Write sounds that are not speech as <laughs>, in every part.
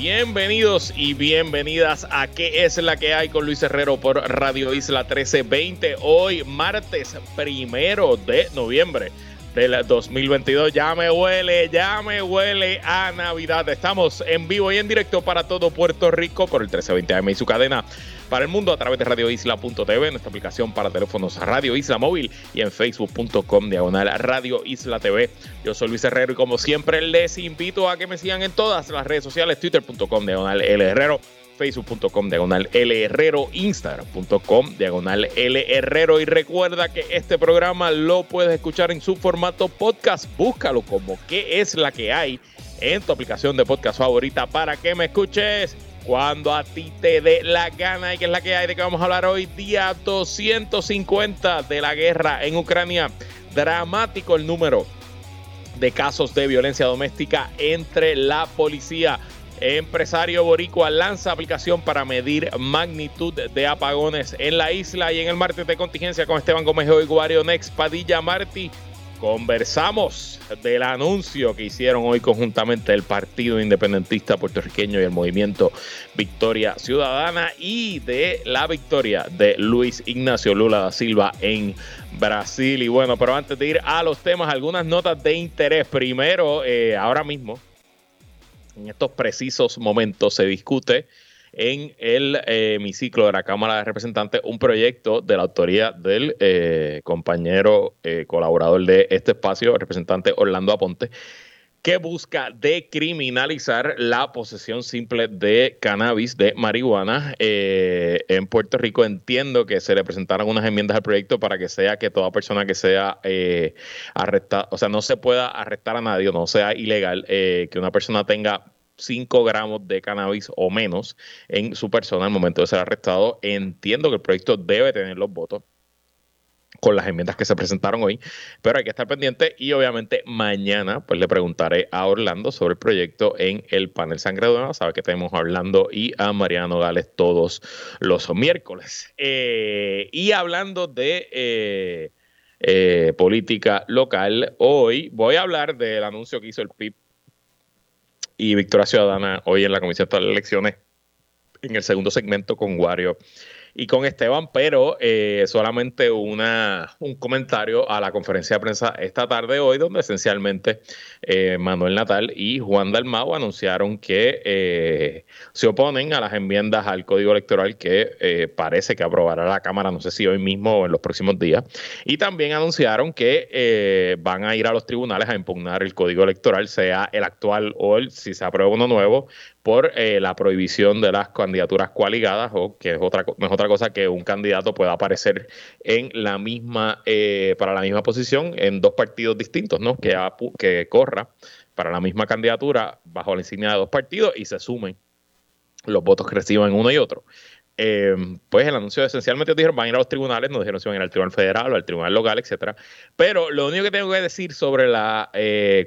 Bienvenidos y bienvenidas a ¿Qué es la que hay con Luis Herrero por Radio Isla 1320? Hoy martes primero de noviembre del 2022. Ya me huele, ya me huele a Navidad. Estamos en vivo y en directo para todo Puerto Rico por el 1320 AM y su cadena para el mundo a través de radioisla.tv, nuestra aplicación para teléfonos Radio Isla Móvil y en facebook.com diagonal Radio Isla TV. Yo soy Luis Herrero y como siempre les invito a que me sigan en todas las redes sociales, twitter.com diagonal L Herrero facebook.com diagonal L Herrero, instagram.com diagonal L Herrero. Y recuerda que este programa lo puedes escuchar en su formato podcast, búscalo como qué es la que hay en tu aplicación de podcast favorita para que me escuches cuando a ti te dé la gana y que es la que hay de que vamos a hablar hoy, día 250 de la guerra en Ucrania. Dramático el número de casos de violencia doméstica entre la policía. Empresario boricua lanza aplicación para medir magnitud de apagones en la isla y en el martes de contingencia con Esteban Gómez y Guario Next Padilla Martí Conversamos del anuncio que hicieron hoy conjuntamente el Partido Independentista Puertorriqueño y el Movimiento Victoria Ciudadana y de la victoria de Luis Ignacio Lula da Silva en Brasil. Y bueno, pero antes de ir a los temas, algunas notas de interés. Primero, eh, ahora mismo, en estos precisos momentos, se discute en el eh, hemiciclo de la Cámara de Representantes un proyecto de la autoría del eh, compañero eh, colaborador de este espacio, el representante Orlando Aponte, que busca decriminalizar la posesión simple de cannabis, de marihuana en Puerto Rico. Entiendo que se le presentaron unas enmiendas al proyecto para que sea que toda persona que sea arrestada, o sea, no se pueda arrestar a nadie, no sea ilegal que una persona tenga 5 gramos de cannabis o menos en su persona al momento de ser arrestado. Entiendo que el proyecto debe tener los votos con las enmiendas que se presentaron hoy, pero hay que estar pendiente y obviamente mañana pues le preguntaré a Orlando sobre el proyecto en el panel Sangre Nueva, sabe que tenemos a Orlando y a Mariano Gales todos los miércoles. Eh, y hablando de eh, eh, política local, hoy voy a hablar del anuncio que hizo el PIB y Victoria Ciudadana hoy en la Comisión de Elecciones en el segundo segmento con Wario y con Esteban, pero eh, solamente una, un comentario a la conferencia de prensa esta tarde hoy, donde esencialmente eh, Manuel Natal y Juan Dalmau anunciaron que eh, se oponen a las enmiendas al código electoral que parece que aprobará la Cámara, no sé si hoy mismo o en los próximos días, y también anunciaron que van a ir a los tribunales a impugnar el código electoral, sea el actual o el, si se aprueba uno nuevo, por eh, la prohibición de las candidaturas coaligadas o que es otra es otra cosa que un candidato pueda aparecer en la misma eh, para la misma posición en dos partidos distintos, ¿no? Que, que corra para la misma candidatura bajo la insignia de dos partidos y se sumen los votos que reciban uno y otro. Eh, pues el anuncio esencialmente dijeron van a ir a los tribunales, no dijeron si van a ir al tribunal federal o al tribunal local, etcétera. Pero lo único que tengo que decir sobre la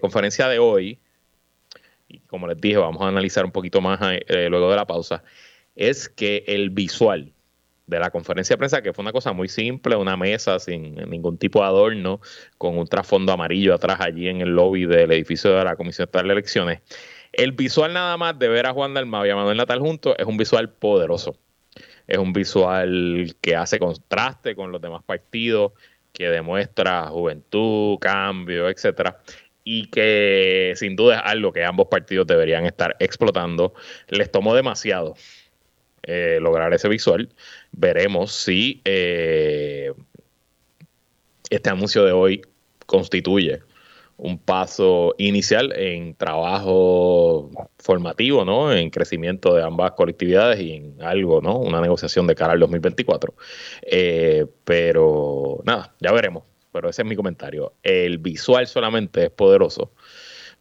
conferencia de hoy, y como les dije, vamos a analizar un poquito más eh, luego de la pausa, es que el visual de la conferencia de prensa, que fue una cosa muy simple, una mesa sin ningún tipo de adorno, con un trasfondo amarillo atrás allí en el lobby del edificio de la Comisión de Elecciones. El visual nada más de ver a Juan Dalmau y a Manuel Natal juntos es un visual poderoso. Es un visual que hace contraste con los demás partidos, que demuestra juventud, cambio, etcétera y que sin duda es algo que ambos partidos deberían estar explotando. Les tomó demasiado eh, lograr ese visual. Veremos si eh, este anuncio de hoy constituye un paso inicial en trabajo formativo, ¿no? En crecimiento de ambas colectividades y en algo, ¿no? Una negociación de cara al 2024. Eh, pero nada, ya veremos pero ese es mi comentario. El visual solamente es poderoso.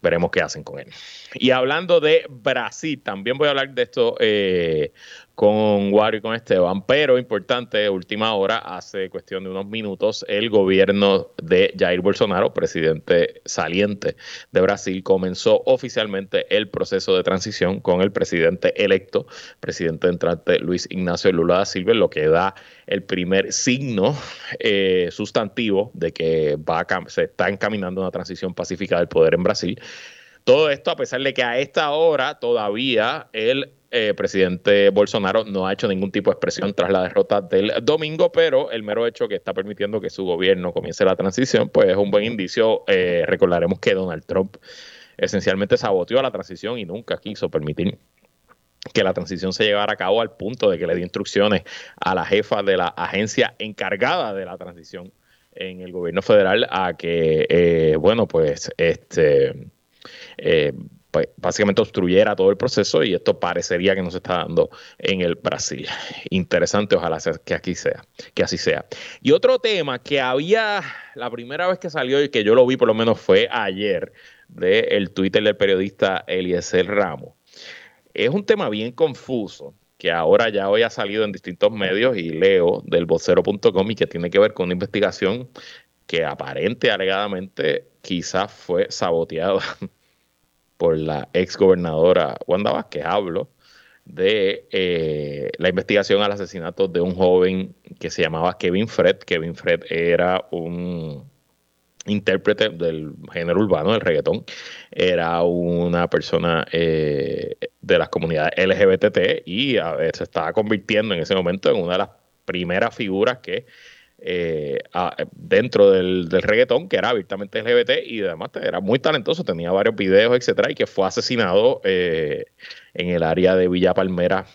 Veremos qué hacen con él. Y hablando de Brasil, también voy a hablar de esto eh, con Wario y con Esteban, pero importante, última hora, hace cuestión de unos minutos, el gobierno de Jair Bolsonaro, presidente saliente de Brasil, comenzó oficialmente el proceso de transición con el presidente electo, presidente entrante Luis Ignacio Lula da Silva, lo que da el primer signo eh, sustantivo de que va se está encaminando una transición pacífica del poder en Brasil. Todo esto a pesar de que a esta hora todavía el eh, presidente Bolsonaro no ha hecho ningún tipo de expresión tras la derrota del domingo, pero el mero hecho que está permitiendo que su gobierno comience la transición, pues es un buen indicio. Eh, recordaremos que Donald Trump esencialmente saboteó la transición y nunca quiso permitir que la transición se llevara a cabo al punto de que le dio instrucciones a la jefa de la agencia encargada de la transición en el gobierno federal a que, eh, bueno, pues este eh, pues, básicamente obstruyera todo el proceso y esto parecería que no se está dando en el Brasil. Interesante, ojalá que aquí sea, que así sea. Y otro tema que había la primera vez que salió y que yo lo vi por lo menos fue ayer del el Twitter del periodista Eliezer Ramos. Es un tema bien confuso que ahora ya hoy ha salido en distintos medios y leo del vocero.com y que tiene que ver con una investigación que aparente alegadamente quizás fue saboteada <laughs> por la ex gobernadora Wanda Vázquez. Hablo de eh, la investigación al asesinato de un joven que se llamaba Kevin Fred. Kevin Fred era un intérprete del género urbano, del reggaetón. Era una persona eh, de las comunidades LGBT y se estaba convirtiendo en ese momento en una de las primeras figuras que eh, dentro del, reggaetón, que era abiertamente LGBT y además era muy talentoso, tenía varios videos, etcétera, y que fue asesinado eh, en el área de Villa Palmera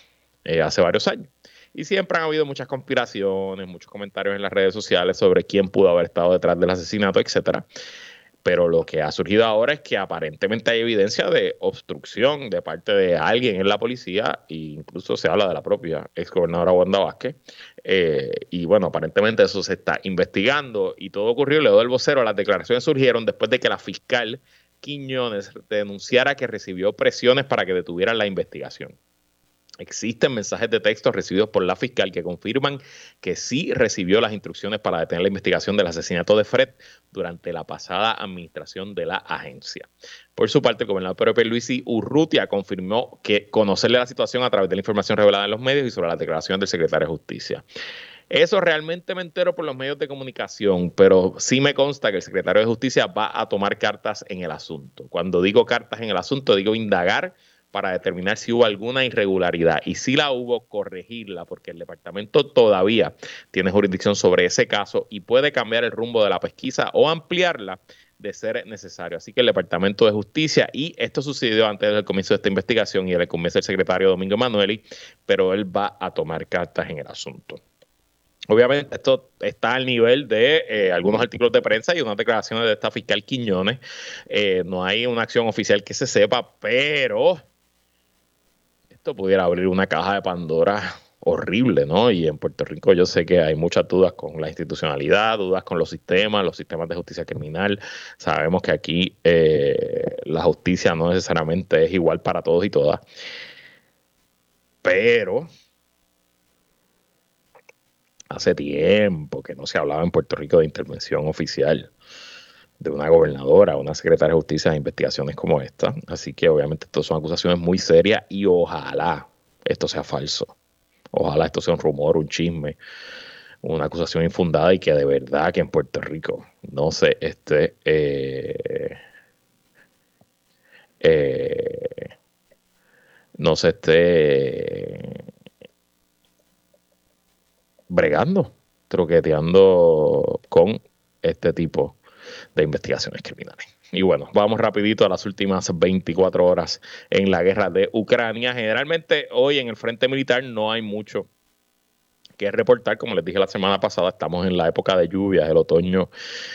eh, hace varios años. Y siempre han habido muchas conspiraciones, muchos comentarios en las redes sociales sobre quién pudo haber estado detrás del asesinato, etcétera pero lo que ha surgido ahora es que aparentemente hay evidencia de obstrucción de parte de alguien en la policía, e incluso se habla de la propia exgobernadora Wanda Vázquez, eh, y bueno, aparentemente eso se está investigando y todo ocurrió, le doy el vocero, las declaraciones surgieron después de que la fiscal Quiñones denunciara que recibió presiones para que detuvieran la investigación. Existen mensajes de texto recibidos por la fiscal que confirman que sí recibió las instrucciones para detener la investigación del asesinato de Fred durante la pasada administración de la agencia. Por su parte, el gobernador Pedro Luisi Urrutia confirmó que conocerle la situación a través de la información revelada en los medios y sobre la declaración del secretario de Justicia. Eso realmente me entero por los medios de comunicación, pero sí me consta que el secretario de Justicia va a tomar cartas en el asunto. Cuando digo cartas en el asunto, digo indagar para determinar si hubo alguna irregularidad y si la hubo, corregirla, porque el departamento todavía tiene jurisdicción sobre ese caso y puede cambiar el rumbo de la pesquisa o ampliarla de ser necesario. Así que el Departamento de Justicia, y esto sucedió antes del comienzo de esta investigación y le comienza el secretario Domingo Manueli, pero él va a tomar cartas en el asunto. Obviamente esto está al nivel de eh, algunos artículos de prensa y unas declaraciones de esta fiscal Quiñones. Eh, no hay una acción oficial que se sepa, pero pudiera abrir una caja de Pandora horrible, ¿no? Y en Puerto Rico yo sé que hay muchas dudas con la institucionalidad, dudas con los sistemas, los sistemas de justicia criminal. Sabemos que aquí eh, la justicia no necesariamente es igual para todos y todas. Pero hace tiempo que no se hablaba en Puerto Rico de intervención oficial de una gobernadora, una secretaria de justicia de investigaciones como esta. Así que obviamente esto son acusaciones muy serias y ojalá esto sea falso. Ojalá esto sea un rumor, un chisme, una acusación infundada y que de verdad que en Puerto Rico no se esté eh, eh, no se esté bregando, troqueteando con este tipo de investigaciones criminales. Y bueno, vamos rapidito a las últimas 24 horas en la guerra de Ucrania. Generalmente hoy en el frente militar no hay mucho que reportar. Como les dije la semana pasada, estamos en la época de lluvias. El otoño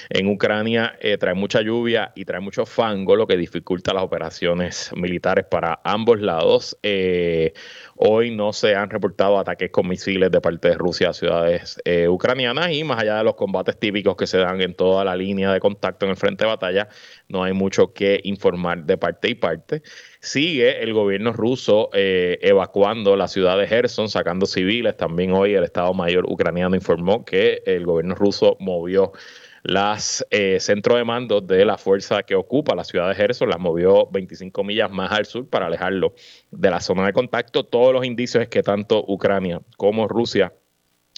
en Ucrania eh, trae mucha lluvia y trae mucho fango, lo que dificulta las operaciones militares para ambos lados. Eh, hoy no se han reportado ataques con misiles de parte de Rusia a ciudades eh, ucranianas y más allá de los combates típicos que se dan en toda la línea de contacto en el frente de batalla, no hay mucho que informar de parte y parte. Sigue el gobierno ruso eh, evacuando la ciudad de Gerson, sacando civiles. También hoy el Estado Mayor ucraniano informó que el gobierno ruso movió las eh, centros de mando de la fuerza que ocupa la ciudad de Gerson, las movió 25 millas más al sur para alejarlo de la zona de contacto. Todos los indicios es que tanto Ucrania como Rusia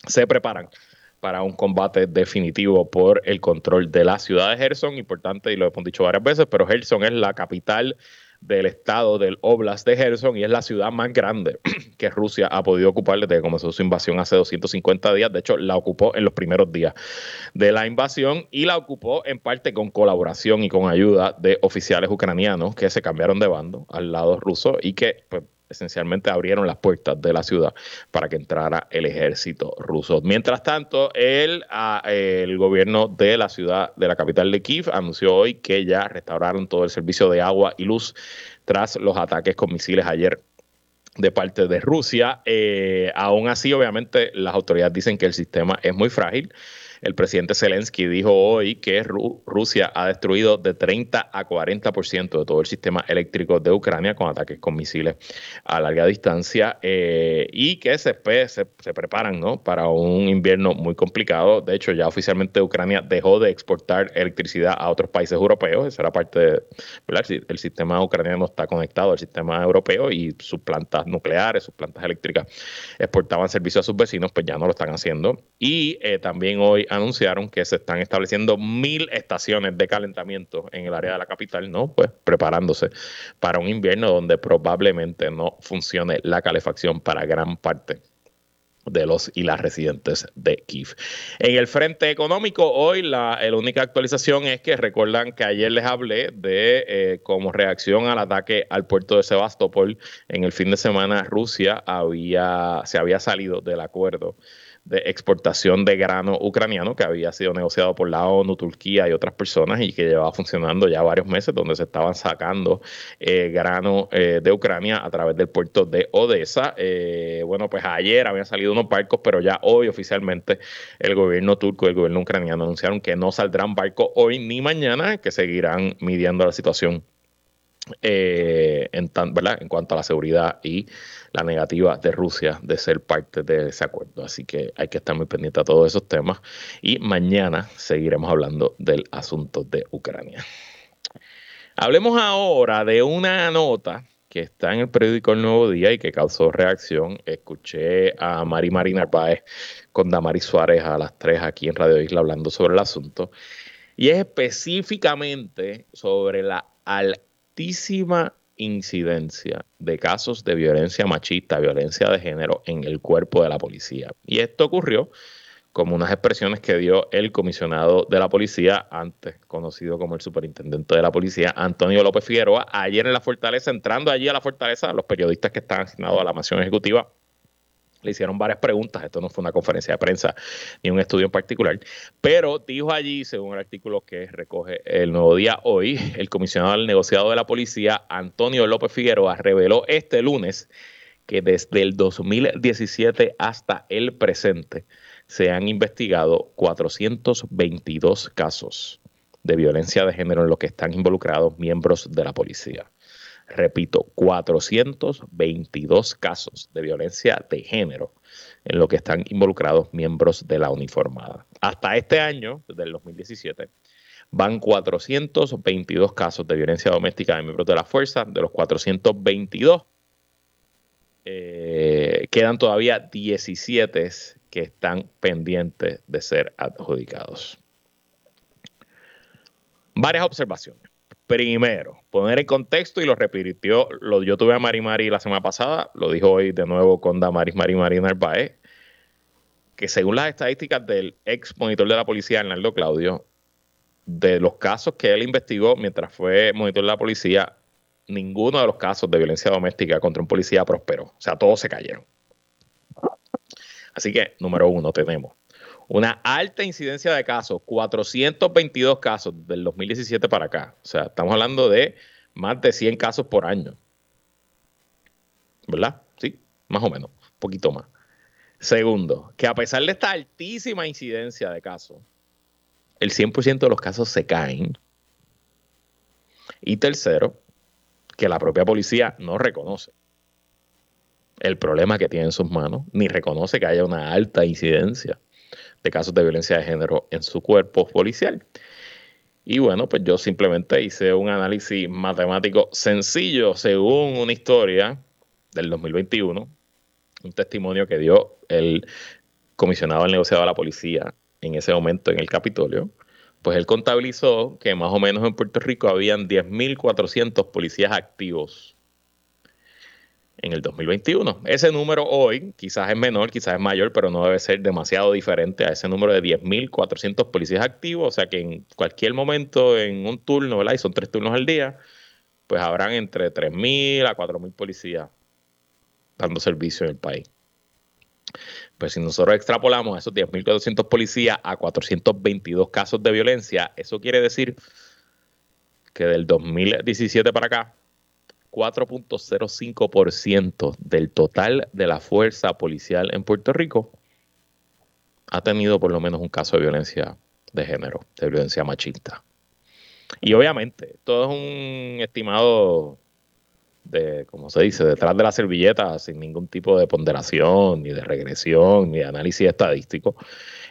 se preparan para un combate definitivo por el control de la ciudad de Gerson. Importante, y lo hemos dicho varias veces, pero Gerson es la capital del estado del Oblast de Gerson y es la ciudad más grande <clears throat> que Rusia ha podido ocupar desde que comenzó su invasión hace 250 días. De hecho, la ocupó en los primeros días de la invasión y la ocupó en parte con colaboración y con ayuda de oficiales ucranianos que se cambiaron de bando al lado ruso y que pues, esencialmente abrieron las puertas de la ciudad para que entrara el ejército ruso. Mientras tanto, el, ah, el gobierno de la ciudad, de la capital de Kiev, anunció hoy que ya restauraron todo el servicio de agua y luz tras los ataques con misiles ayer de parte de Rusia. Eh, aún así, obviamente, las autoridades dicen que el sistema es muy frágil el presidente Zelensky dijo hoy que Rusia ha destruido de 30 a 40% de todo el sistema eléctrico de Ucrania con ataques con misiles a larga distancia eh, y que se, preparan ¿no? para un invierno muy complicado. De hecho, ya oficialmente Ucrania dejó de exportar electricidad a otros países europeos. Esa era parte de, sistema ucraniano está conectado al sistema europeo y sus plantas nucleares, sus plantas eléctricas exportaban servicios a sus vecinos, pues ya no lo están haciendo. Y eh, también hoy anunciaron que se están estableciendo mil estaciones de calentamiento en el área de la capital, ¿no? Pues preparándose para un invierno donde probablemente no funcione la calefacción para gran parte de los y las residentes de Kiev. En el frente económico, hoy la, única actualización es que recuerdan que ayer les hablé de eh, como reacción al ataque al puerto de Sebastopol en el fin de semana, Rusia había, se había salido del acuerdo de exportación de grano ucraniano que había sido negociado por la ONU, Turquía y otras personas y que llevaba funcionando ya varios meses, donde se estaban sacando eh, grano eh, de Ucrania a través del puerto de Odessa. Eh, bueno, pues ayer habían salido unos barcos, pero ya hoy oficialmente el gobierno turco y el gobierno ucraniano anunciaron que no saldrán barcos hoy ni mañana, que seguirán midiendo la situación en, en cuanto a la seguridad y la negativa de Rusia de ser parte de ese acuerdo. Así que hay que estar muy pendiente a todos esos temas y mañana seguiremos hablando del asunto de Ucrania. Hablemos ahora de una nota que está en el periódico El Nuevo Día y que causó reacción. Escuché a Mari Marina Narváez con Damari Suárez a las 3 aquí en Radio Isla hablando sobre el asunto. Y es específicamente sobre la altísima incidencia de casos de violencia machista, violencia de género en el cuerpo de la policía. Y esto ocurrió como unas expresiones que dio el comisionado de la policía, antes conocido como el superintendente de la policía, Antonio López Figueroa, ayer en la fortaleza, entrando allí a la fortaleza, los periodistas que están asignados a la misión ejecutiva le hicieron varias preguntas, esto no fue una conferencia de prensa ni un estudio en particular, pero dijo allí, según el artículo que recoge el Nuevo Día hoy, el comisionado del negociado de la policía, Antonio López Figueroa, reveló este lunes que desde el 2017 hasta el presente se han investigado 422 casos de violencia de género en los que están involucrados miembros de la policía repito, 422 casos de violencia de género en lo que están involucrados miembros de la uniformada. Hasta este año, desde el 2017, van 422 casos de violencia doméstica de miembros de la fuerza. De los 422, eh, quedan todavía 17 que están pendientes de ser adjudicados. Varias observaciones. Primero, poner en contexto y lo repitió, lo, yo tuve a Mari Mari la semana pasada, lo dijo hoy de nuevo con Damaris Mari Mari Narváez, que según las estadísticas del ex monitor de la policía, Arnaldo Claudio, de los casos que él investigó mientras fue monitor de la policía, ninguno de los casos de violencia doméstica contra un policía prosperó. O sea, todos se cayeron. Así que, número uno, tenemos una alta incidencia de casos, 422 casos del 2017 para acá. O sea, estamos hablando de más de 100 casos por año. ¿Verdad? Sí, más o menos, un poquito más. Segundo, que a pesar de esta altísima incidencia de casos, el 100% de los casos se caen. Y tercero, que la propia policía no reconoce el problema que tiene en sus manos, ni reconoce que haya una alta incidencia de casos de violencia de género en su cuerpo policial. Y bueno, pues yo simplemente hice un análisis matemático sencillo según una historia del 2021, un testimonio que dio el comisionado del negociado de la policía en ese momento en el Capitolio, pues él contabilizó que más o menos en Puerto Rico habían 10.400 policías activos en el 2021. Ese número hoy quizás es menor, quizás es mayor, pero no debe ser demasiado diferente a ese número de 10.400 policías activos, o sea que en cualquier momento, en un turno, ¿verdad? Y son tres turnos al día, pues habrán entre 3.000 a 4.000 policías dando servicio en el país. Pues si nosotros extrapolamos esos 10.400 policías a 422 casos de violencia, eso quiere decir que del 2017 para acá, 4.05% del total de la fuerza policial en Puerto Rico ha tenido por lo menos un caso de violencia de género, de violencia machista. Y obviamente, todo es un estimado de, como se dice, detrás de la servilleta, sin ningún tipo de ponderación, ni de regresión, ni de análisis estadístico.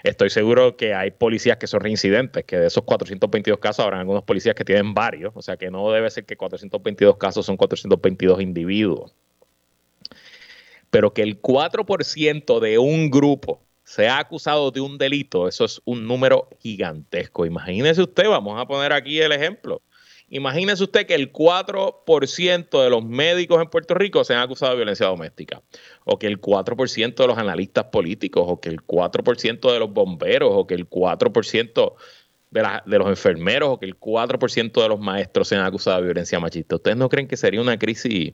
Estoy seguro que hay policías que son reincidentes, que de esos 422 casos habrán algunos policías que tienen varios, o sea que no debe ser que 422 casos son 422 individuos. Pero que el 4% de un grupo sea acusado de un delito, eso es un número gigantesco. Imagínese usted, vamos a poner aquí el ejemplo. Imagínese usted que el 4% de los médicos en Puerto Rico sean acusados de violencia doméstica, o que el 4% de los analistas políticos, o que el 4% de los bomberos, o que el 4% de, de los enfermeros, o que el 4% de los maestros sean acusados de violencia machista. ¿Ustedes no creen que sería una crisis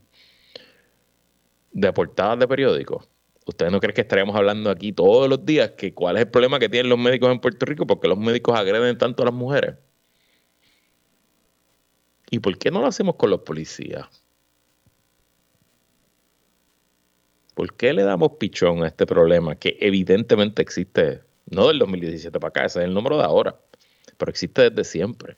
de portadas de periódicos? ¿Ustedes no creen que estaríamos hablando aquí todos los días que cuál es el problema que tienen los médicos en Puerto Rico? porque los médicos agreden tanto a las mujeres? ¿Y por qué no lo hacemos con los policías? ¿Por qué le damos pichón a este problema que evidentemente existe, no del 2017 para acá, ese es el número de ahora, pero existe desde siempre?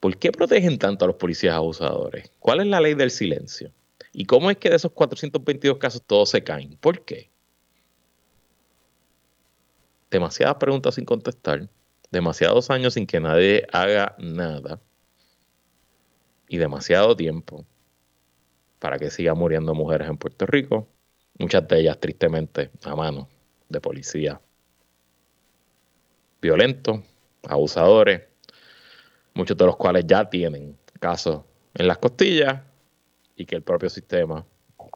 ¿Por qué protegen tanto a los policías abusadores? ¿Cuál es la ley del silencio? ¿Y cómo es que de esos 422 casos todos se caen? ¿Por qué? Demasiadas preguntas sin contestar, demasiados años sin que nadie haga nada y demasiado tiempo para que sigan muriendo mujeres en Puerto Rico, muchas de ellas tristemente a mano de policía violentos, abusadores, muchos de los cuales ya tienen casos en las costillas y que el propio sistema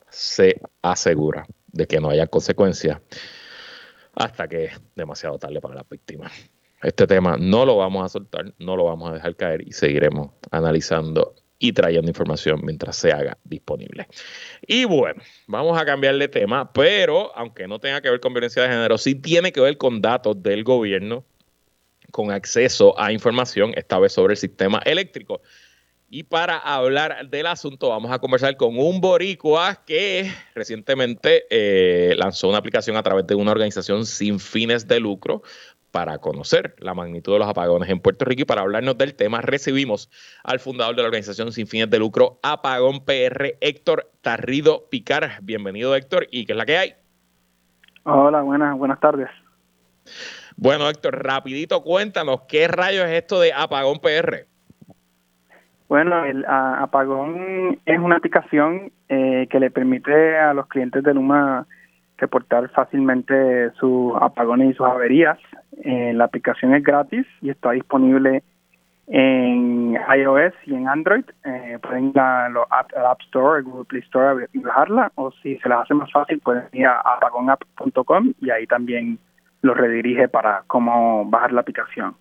se asegura de que no haya consecuencias hasta que es demasiado tarde para las víctimas. Este tema no lo vamos a soltar, no lo vamos a dejar caer y seguiremos analizando y trayendo información mientras se haga disponible. Y bueno, vamos a cambiar de tema, pero aunque no tenga que ver con violencia de género, sí tiene que ver con datos del gobierno con acceso a información, esta vez sobre el sistema eléctrico. Y para hablar del asunto, vamos a conversar con un boricua que recientemente eh, lanzó una aplicación a través de una organización sin fines de lucro para conocer la magnitud de los apagones en Puerto Rico y para hablarnos del tema recibimos al fundador de la organización sin fines de lucro Apagón PR, Héctor Tarrido Picar. Bienvenido Héctor, ¿y qué es la que hay? Hola, buenas, buenas tardes. Bueno Héctor, rapidito cuéntanos, ¿qué rayos es esto de Apagón PR? Bueno, el Apagón es una aplicación eh, que le permite a los clientes de Luma reportar fácilmente sus apagones y sus averías. Eh, la aplicación es gratis y está disponible en iOS y en Android. Eh, pueden ir al App Store, Google Play Store y bajarla, o si se les hace más fácil, pueden ir a apagonapp.com y ahí también los redirige para cómo bajar la aplicación.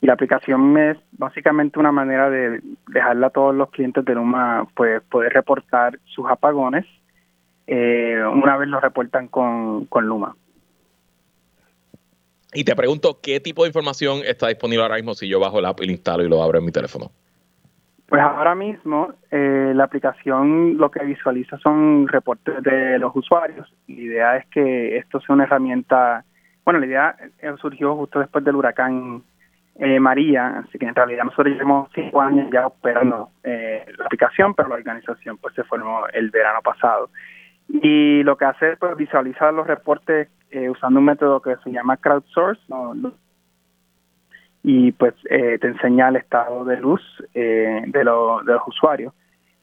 Y la aplicación es básicamente una manera de dejarle a todos los clientes de Luma pues, poder reportar sus apagones eh, una vez lo reportan con, Luma. Y te pregunto, ¿qué tipo de información está disponible ahora mismo si yo bajo la app y lo instalo y lo abro en mi teléfono? Pues ahora mismo eh, la aplicación lo que visualiza son reportes de los usuarios. La idea es que esto sea una herramienta, bueno, la idea surgió justo después del huracán eh, María, así que en realidad nosotros llevamos cinco años ya operando eh, la aplicación, pero la organización pues se formó el verano pasado. Y lo que hace es pues, visualizar los reportes eh, usando un método que se llama crowdsource, y pues te enseña el estado de luz de, de los usuarios.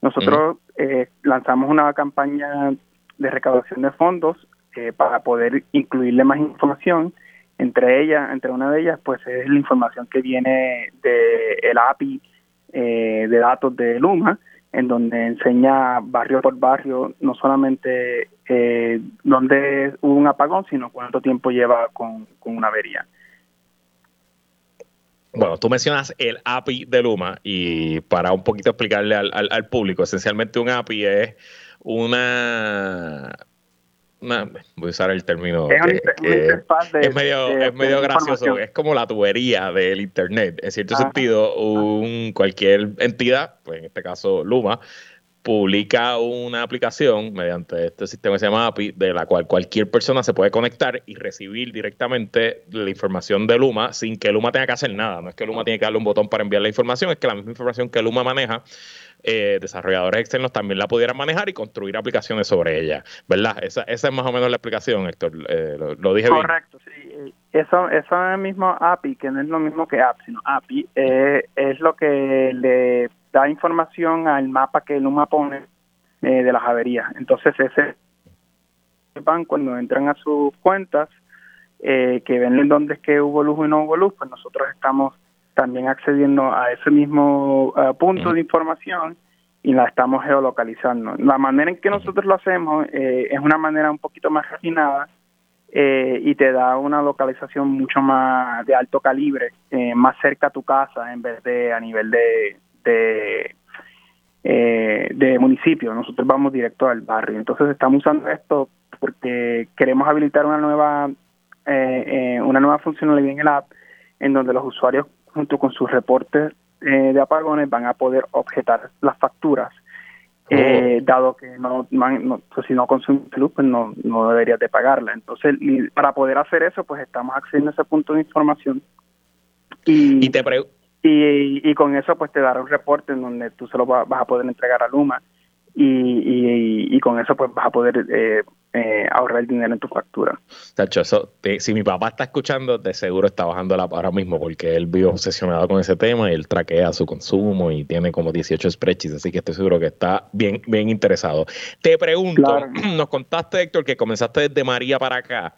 Nosotros lanzamos una campaña de recaudación de fondos para poder incluirle más información. Entre ellas, entre una de ellas, pues es la información que viene de el API eh, de datos de Luma, en donde enseña barrio por barrio no solamente eh, dónde hubo un apagón, sino cuánto tiempo lleva con, una avería. Bueno, tú mencionas el API de Luma y para un poquito explicarle al, al público, esencialmente un API es una voy a usar el término es, medio, es medio gracioso, es como la tubería del internet, en cierto sentido, un, cualquier entidad, pues en este caso Luma, publica una aplicación mediante este sistema que se llama API, de la cual cualquier persona se puede conectar y recibir directamente la información de Luma sin que Luma tenga que hacer nada. No es que Luma tiene que darle un botón para enviar la información, es que la misma información que Luma maneja eh, desarrolladores externos también la pudieran manejar y construir aplicaciones sobre ella, ¿verdad? Esa, esa es más o menos la explicación, Héctor. Eh, lo, dije bien. Correcto, sí. Eso, eso mismo API, que no es lo mismo que app, sino API, eh, es lo que le da información al mapa que Luma pone de las averías. Entonces, ese van cuando entran a sus cuentas, que ven dónde es que hubo luz y no hubo luz, pues nosotros estamos también accediendo a ese mismo eh, punto de información y la estamos geolocalizando. La manera en que nosotros lo hacemos eh, es una manera un poquito más refinada eh, y te da una localización mucho más de alto calibre, más cerca a tu casa en vez de a nivel de, de, de municipio. Nosotros vamos directo al barrio. Entonces estamos usando esto porque queremos habilitar una nueva, una nueva funcionalidad en el app en donde los usuarios junto con sus reportes eh, de apagones van a poder objetar las facturas, eh, oh. dado que no, pues si no consumes luz, pues no, no deberías de pagarla. Entonces, para poder hacer eso, pues estamos accediendo a ese punto de información. Y, te y, y, con eso, pues te dará un reporte en donde tú se lo vas a poder entregar a Luma y, y, con eso pues vas a poder eh, eh, ahorrar dinero en tu factura. Tacho, eso, si mi papá está escuchando, de seguro está bajando la ahora mismo porque él vive obsesionado con ese tema y él traquea su consumo y tiene como 18 spreadsheets, así que estoy seguro que está bien, bien interesado. Te pregunto, <clears throat> nos contaste, Héctor, que comenzaste desde María para acá.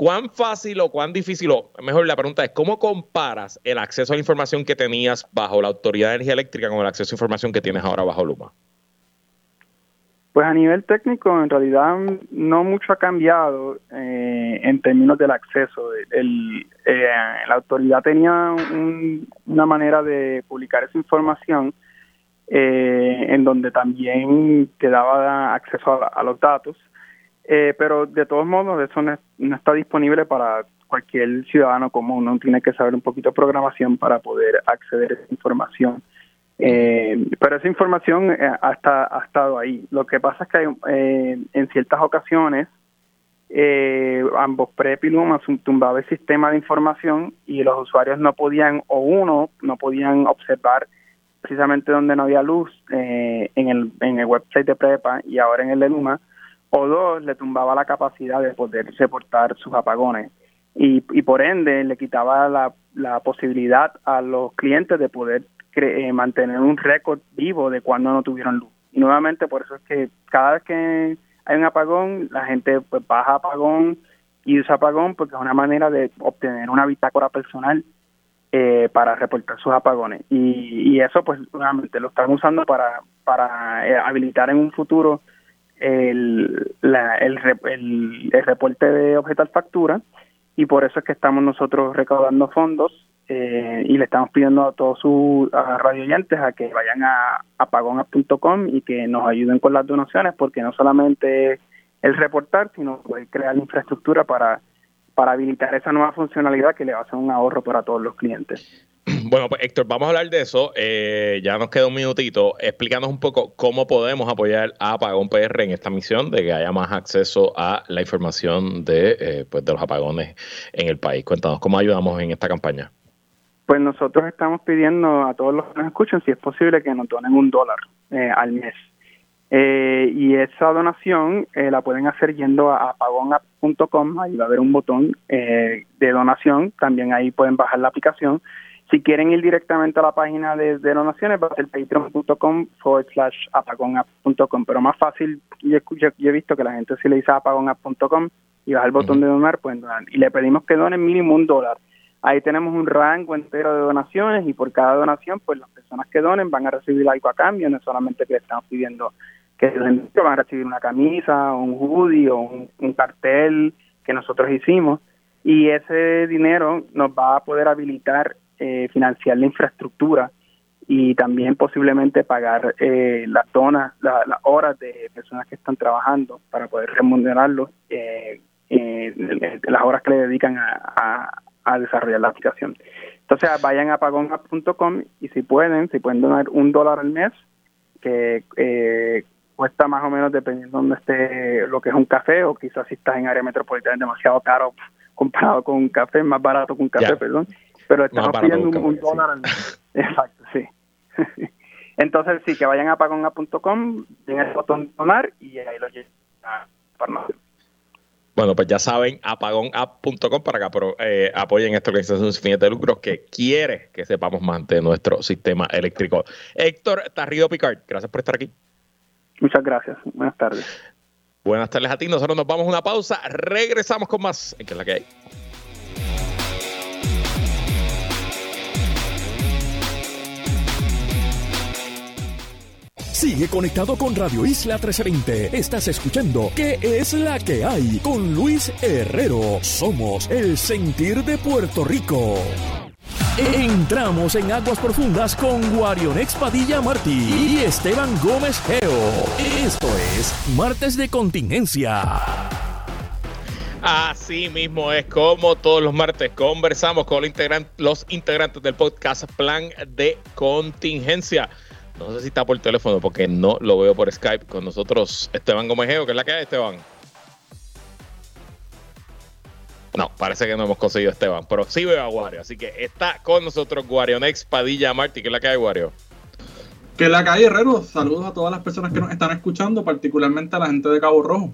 ¿Cuán fácil o cuán difícil, o mejor la pregunta es, ¿cómo comparas el acceso a la información que tenías bajo la Autoridad de Energía Eléctrica con el acceso a información que tienes ahora bajo Luma? Pues a nivel técnico, en realidad no mucho ha cambiado eh, en términos del acceso. El, eh, la autoridad tenía una manera de publicar esa información eh, en donde también te daba acceso a, los datos, pero de todos modos eso no, no, está disponible para cualquier ciudadano común. Uno tiene que saber un poquito de programación para poder acceder a esa información. Eh, pero esa información eh, ha, ha, estado ahí. Lo que pasa es que eh, en ciertas ocasiones eh, ambos PREP y Luma tumbaba el sistema de información y los usuarios no podían, o uno, no podían observar precisamente donde no había luz eh, en, el, en el website de Prepa y ahora en el de Luma, o dos, le tumbaba la capacidad de poder reportar sus apagones. Y, y por ende le quitaba la, la posibilidad a los clientes de poder eh, mantener un récord vivo de cuando no tuvieron luz. Y nuevamente por eso es que cada vez que hay un apagón, la gente pues baja apagón y usa apagón porque es una manera de obtener una bitácora personal eh, para reportar sus apagones. Y, y eso pues nuevamente lo están usando para, para eh, habilitar en un futuro el, la, el, reporte de objetar factura y por eso es que estamos nosotros recaudando fondos eh, y le estamos pidiendo a todos sus radio oyentes a que vayan a apagona.com y que nos ayuden con las donaciones porque no solamente el reportar, sino poder crear infraestructura para, para habilitar esa nueva funcionalidad que le va a hacer un ahorro para todos los clientes. Bueno, pues Héctor, vamos a hablar de eso. Eh, ya nos queda un minutito. Explícanos un poco cómo podemos apoyar a Apagón PR en esta misión de que haya más acceso a la información de, eh, pues de los apagones en el país. Cuéntanos, ¿cómo ayudamos en esta campaña? Pues nosotros estamos pidiendo a todos los que nos escuchan si es posible que nos donen un dólar eh, al mes. Eh, y esa donación eh, la pueden hacer yendo a apagonapp.com, ahí va a haber un botón de donación, también ahí pueden bajar la aplicación. Si quieren ir directamente a la página de, donaciones, va a ser patreon.com forward slash apagonapp.com, pero más fácil, yo, he visto que la gente si le dice apagonapp.com y baja el botón de donar, pueden donar. Y le pedimos que donen mínimo un dólar. Ahí tenemos un rango entero de donaciones y por cada donación, pues las personas que donen van a recibir algo a cambio, no solamente que le estamos pidiendo que van a recibir una camisa, un hoodie o un, cartel que nosotros hicimos y ese dinero nos va a poder habilitar eh, financiar la infraestructura y también posiblemente pagar eh, las zonas, las horas de personas que están trabajando para poder remunerarlos, eh, eh las horas que le dedican a, a, desarrollar la aplicación. Entonces vayan a pagonapp.com y si pueden, si pueden donar un dólar al mes, que eh, cuesta más o menos dependiendo de dónde esté lo que es un café o quizás si estás en área metropolitana es demasiado caro comparado con un café, más barato que un café, perdón, pero estamos pidiendo un, dólar al <laughs> Exacto, sí. <laughs> Entonces sí, que vayan a pagona.com, den el botón donar y ahí lo llevan a bueno, pues ya saben, apagonapp.com para que eh, apoyen esta organización sin fines de lucro que quiere que sepamos más de nuestro sistema eléctrico. Héctor Tarrido Picard, gracias por estar aquí. Muchas gracias. Buenas tardes. Buenas tardes a ti. Nosotros nos vamos a una pausa. Regresamos con más. ¿En qué es la que hay? Sigue conectado con Radio Isla 1320. Estás escuchando ¿Qué es la que hay? Con Luis Herrero. Somos el sentir de Puerto Rico. Entramos en aguas profundas con Guarionex Padilla Martí y Esteban Gómez Geo. Esto es Martes de Contingencia. Así mismo es como todos los martes conversamos con los integrantes del podcast Plan de Contingencia. No sé si está por teléfono porque no lo veo por Skype con nosotros Esteban Gómez Geo, que es la que hay, Esteban. No, parece que no hemos conseguido Esteban, pero sí veo a Wario. Así que está con nosotros Next Padilla Martí. ¿Qué es la que hay, Wario? Que es la que hay, Herrero. Saludos a todas las personas que nos están escuchando, particularmente a la gente de Cabo Rojo.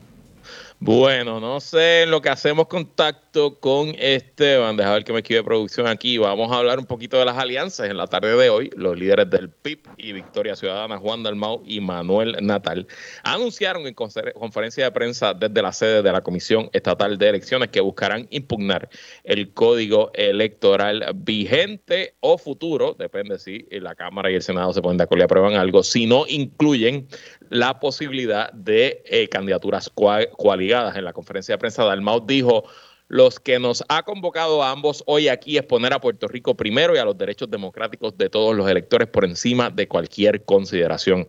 Bueno, no sé lo que hacemos contacto con Esteban. Deja ver que me escribe producción aquí. Vamos a hablar un poquito de las alianzas en la tarde de hoy. Los líderes del PIB y Victoria Ciudadana, Juan Dalmau y Manuel Natal, anunciaron en conferencia de prensa desde la sede de la Comisión Estatal de Elecciones que buscarán impugnar el código electoral vigente o futuro, depende si la Cámara y el Senado se ponen de acuerdo y aprueban algo, si no incluyen la posibilidad de eh, candidaturas coaligadas. En la conferencia de prensa, Dalmau dijo, los que nos ha convocado a ambos hoy aquí es poner a Puerto Rico primero y a los derechos democráticos de todos los electores por encima de cualquier consideración.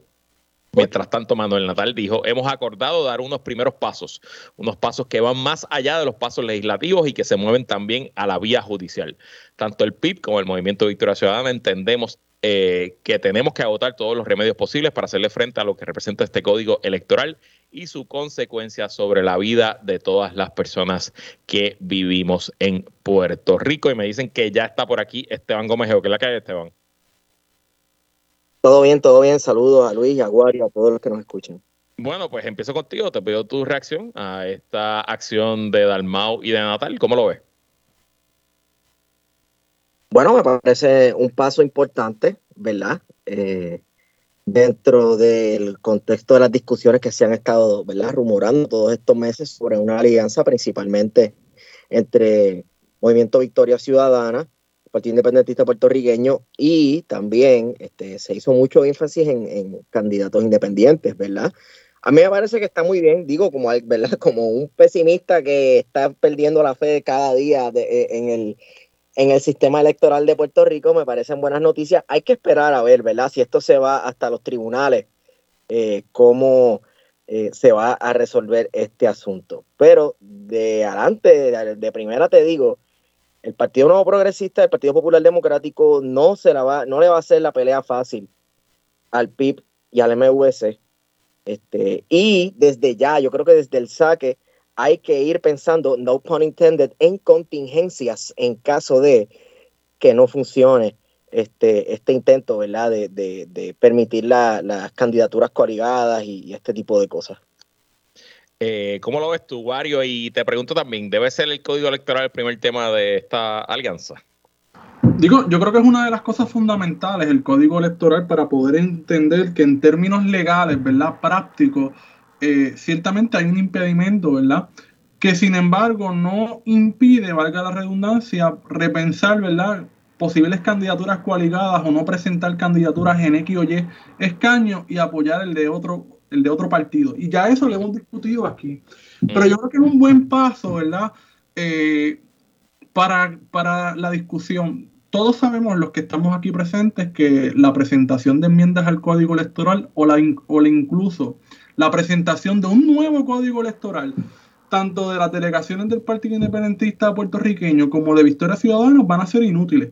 Mientras tanto, Manuel Natal dijo, hemos acordado dar unos primeros pasos, unos pasos que van más allá de los pasos legislativos y que se mueven también a la vía judicial. Tanto el PIB como el Movimiento Victoria Ciudadana entendemos eh, que tenemos que agotar todos los remedios posibles para hacerle frente a lo que representa este código electoral y su consecuencia sobre la vida de todas las personas que vivimos en Puerto Rico. Y me dicen que ya está por aquí Esteban Gómez, ¿qué es la que hay, Esteban? Todo bien, todo bien. Saludos a Luis, a Guario, a todos los que nos escuchan. Bueno, pues empiezo contigo. Te pido tu reacción a esta acción de Dalmau y de Natal. ¿Cómo lo ves? Bueno, me parece un paso importante, ¿verdad? Eh, dentro del contexto de las discusiones que se han estado, ¿verdad? Rumorando todos estos meses sobre una alianza principalmente entre Movimiento Victoria Ciudadana, Partido Independentista Puertorriqueño y también este, se hizo mucho énfasis en, candidatos independientes, ¿verdad? A mí me parece que está muy bien, digo, como, ¿verdad? <laughs> como un pesimista que está perdiendo la fe cada día en, el, en el sistema electoral de Puerto Rico, me parecen buenas noticias. Hay que esperar a ver, ¿verdad? Si esto se va hasta los tribunales, eh, cómo eh, se va a resolver este asunto. Pero de adelante, de, primera te digo, el Partido Nuevo Progresista, el Partido Popular Democrático, no, se la va, no le va a hacer la pelea fácil al PIB y al MVC. Este, y desde ya, yo creo que desde el saque, hay que ir pensando, no pun intended, en contingencias en caso de que no funcione este, este intento, ¿verdad?, de, permitir las candidaturas coaligadas y, este tipo de cosas. Eh, ¿Cómo lo ves tú, Wario? Y te pregunto también, ¿debe ser el código electoral el primer tema de esta alianza? Digo, yo creo que es una de las cosas fundamentales el código electoral para poder entender que en términos legales, ¿verdad? Prácticos, eh, ciertamente hay un impedimento, ¿verdad? Que sin embargo no impide, valga la redundancia, repensar, ¿verdad? Posibles candidaturas coaligadas o no presentar candidaturas en X o Y escaño y apoyar el de otro el de otro partido. Y ya eso lo hemos discutido aquí. Pero yo creo que es un buen paso, ¿verdad? Eh, para, para la discusión. Todos sabemos, los que estamos aquí presentes, que la presentación de enmiendas al código electoral o, la, o la incluso la presentación de un nuevo código electoral, tanto de las delegaciones del Partido Independentista puertorriqueño como de Victoria Ciudadana, van a ser inútiles.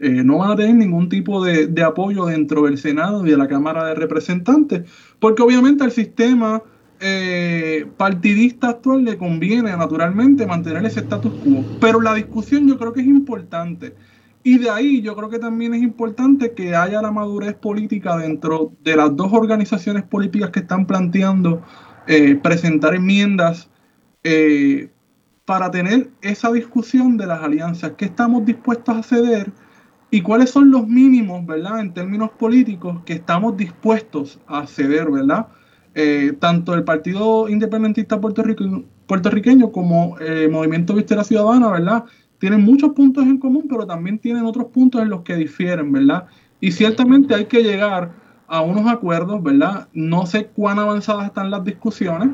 Eh, no van a tener ningún tipo de, apoyo dentro del Senado y de la Cámara de Representantes, porque obviamente al sistema eh, partidista actual le conviene naturalmente mantener ese status quo. Pero la discusión yo creo que es importante. Y de ahí yo creo que también es importante que haya la madurez política dentro de las dos organizaciones políticas que están planteando eh, presentar enmiendas para tener esa discusión de las alianzas, que estamos dispuestos a ceder y cuáles son los mínimos, ¿verdad? En términos políticos que estamos dispuestos a ceder, ¿verdad? Eh, tanto el Partido Independentista puertorriqueño como el eh, Movimiento Vistera Ciudadana, ¿verdad? Tienen muchos puntos en común, pero también tienen otros puntos en los que difieren, ¿verdad? Y ciertamente hay que llegar a unos acuerdos, ¿verdad? No sé cuán avanzadas están las discusiones,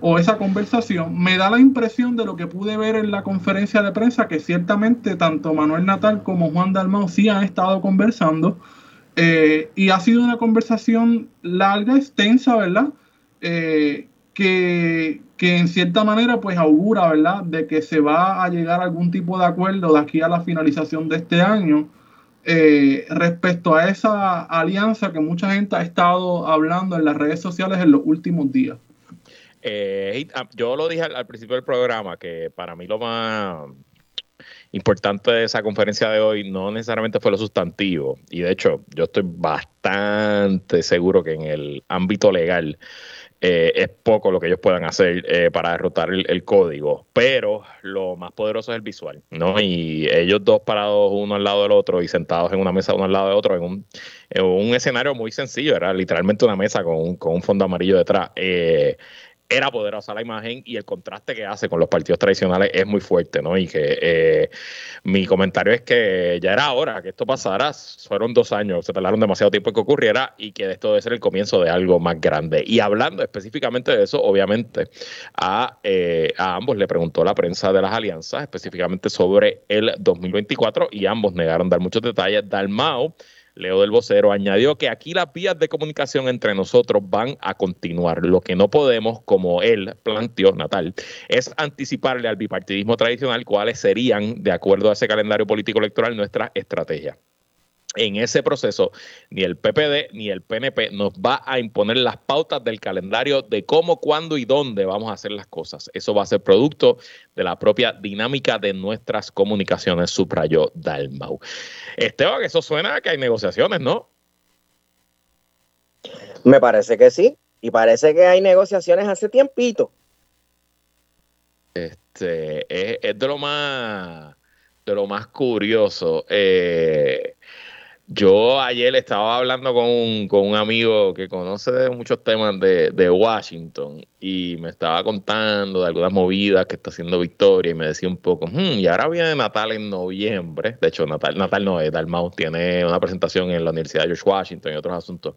o esa conversación, me da la impresión de lo que pude ver en la conferencia de prensa, que ciertamente tanto Manuel Natal como Juan Dalmau sí han estado conversando, eh, y ha sido una conversación larga, extensa, ¿verdad? Eh, que, en cierta manera pues augura, ¿verdad?, de que se va a llegar a algún tipo de acuerdo de aquí a la finalización de este año eh, respecto a esa alianza que mucha gente ha estado hablando en las redes sociales en los últimos días. Eh, ah, yo lo dije al, principio del programa que para mí lo más importante de esa conferencia de hoy no necesariamente fue lo sustantivo. Y de hecho, yo estoy bastante seguro que en el ámbito legal eh, es poco lo que ellos puedan hacer eh, para derrotar el, código, pero lo más poderoso es el visual, ¿no? Y ellos dos parados uno al lado del otro y sentados en una mesa uno al lado del otro en un, en un escenario muy sencillo, era literalmente una mesa con un, con un fondo amarillo detrás. Eh, era poderosa la imagen y el contraste que hace con los partidos tradicionales es muy fuerte, ¿no? Y que eh, mi comentario es que ya era hora que esto pasara, fueron dos años, se tardaron demasiado tiempo en que ocurriera y que esto debe ser el comienzo de algo más grande. Y hablando específicamente de eso, obviamente a, eh, a ambos le preguntó la prensa de las alianzas específicamente sobre el 2024 y ambos negaron dar muchos detalles. Dalmau Leo del Vocero, añadió que aquí las vías de comunicación entre nosotros van a continuar. Lo que no podemos, como él planteó, Natal, es anticiparle al bipartidismo tradicional cuáles serían, de acuerdo a ese calendario político electoral, nuestra estrategia en ese proceso ni el PPD ni el PNP nos va a imponer las pautas del calendario de cómo, cuándo y dónde vamos a hacer las cosas. Eso va a ser producto de la propia dinámica de nuestras comunicaciones, subrayó Dalmau. Esteban, eso suena a que hay negociaciones, ¿no? Me parece que sí, y parece que hay negociaciones hace tiempito. Este, es, de lo más de lo más curioso. Eh, yo ayer estaba hablando con un, con un amigo que conoce de muchos temas de, de, Washington y me estaba contando de algunas movidas que está haciendo Victoria y me decía un poco, hmm, y ahora viene Natal en noviembre. De hecho, Natal, Natal no es, Dalmau tiene una presentación en la Universidad de George Washington y otros asuntos.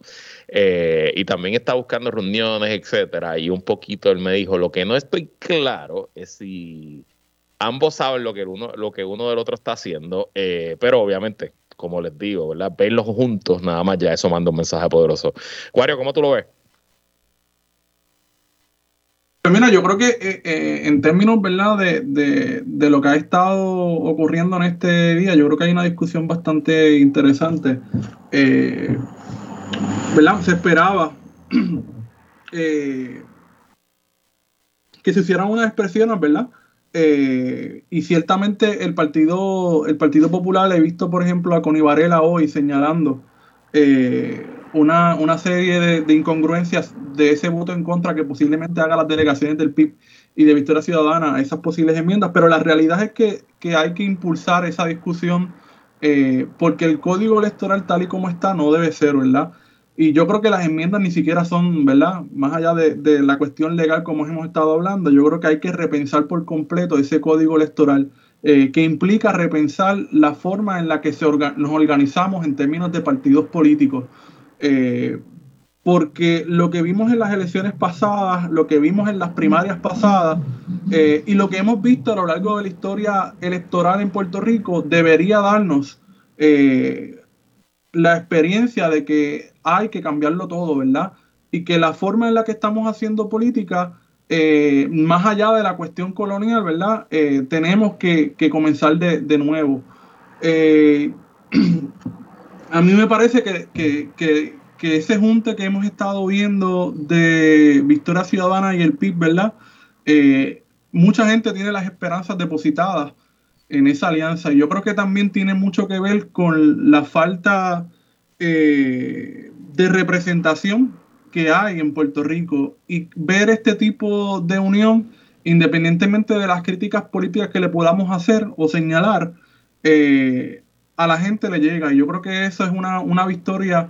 Eh, y también está buscando reuniones, etcétera. Y un poquito él me dijo, lo que no estoy claro es si ambos saben lo que uno, lo que uno del otro está haciendo, eh, pero obviamente como les digo, ¿verdad? Verlos juntos, nada más ya eso manda un mensaje poderoso. Cuario, ¿cómo tú lo ves? Pues mira, yo creo que eh, eh, en términos, ¿verdad? De, lo que ha estado ocurriendo en este día, yo creo que hay una discusión bastante interesante. Eh, ¿Verdad? Se esperaba <clears throat> que se hicieran unas expresiones, ¿verdad? Eh, y ciertamente el partido, el partido Popular, he visto por ejemplo a Connie hoy señalando eh, una, una, serie de, incongruencias de ese voto en contra que posiblemente haga las delegaciones del PIB y de Victoria Ciudadana a esas posibles enmiendas, pero la realidad es que, que hay que impulsar esa discusión eh, porque el código electoral tal y como está no debe ser, ¿verdad? Y yo creo que las enmiendas ni siquiera son, ¿verdad? Más allá de, la cuestión legal como hemos estado hablando, yo creo que hay que repensar por completo ese código electoral eh, que implica repensar la forma en la que se nos organizamos en términos de partidos políticos. Eh, porque lo que vimos en las elecciones pasadas, lo que vimos en las primarias pasadas eh, y lo que hemos visto a lo largo de la historia electoral en Puerto Rico debería darnos la experiencia de que hay que cambiarlo todo, ¿verdad? Y que la forma en la que estamos haciendo política, eh, más allá de la cuestión colonial, ¿verdad? Eh, tenemos que, comenzar de, nuevo. Eh, <clears throat> a mí me parece que, ese junte que hemos estado viendo de Victoria Ciudadana y el PIB, ¿verdad? mucha gente tiene las esperanzas depositadas en esa alianza. Yo creo que también tiene mucho que ver con la falta eh, de representación que hay en Puerto Rico y ver este tipo de unión, independientemente de las críticas políticas que le podamos hacer o señalar, eh, a la gente le llega. Y yo creo que esa es una, una victoria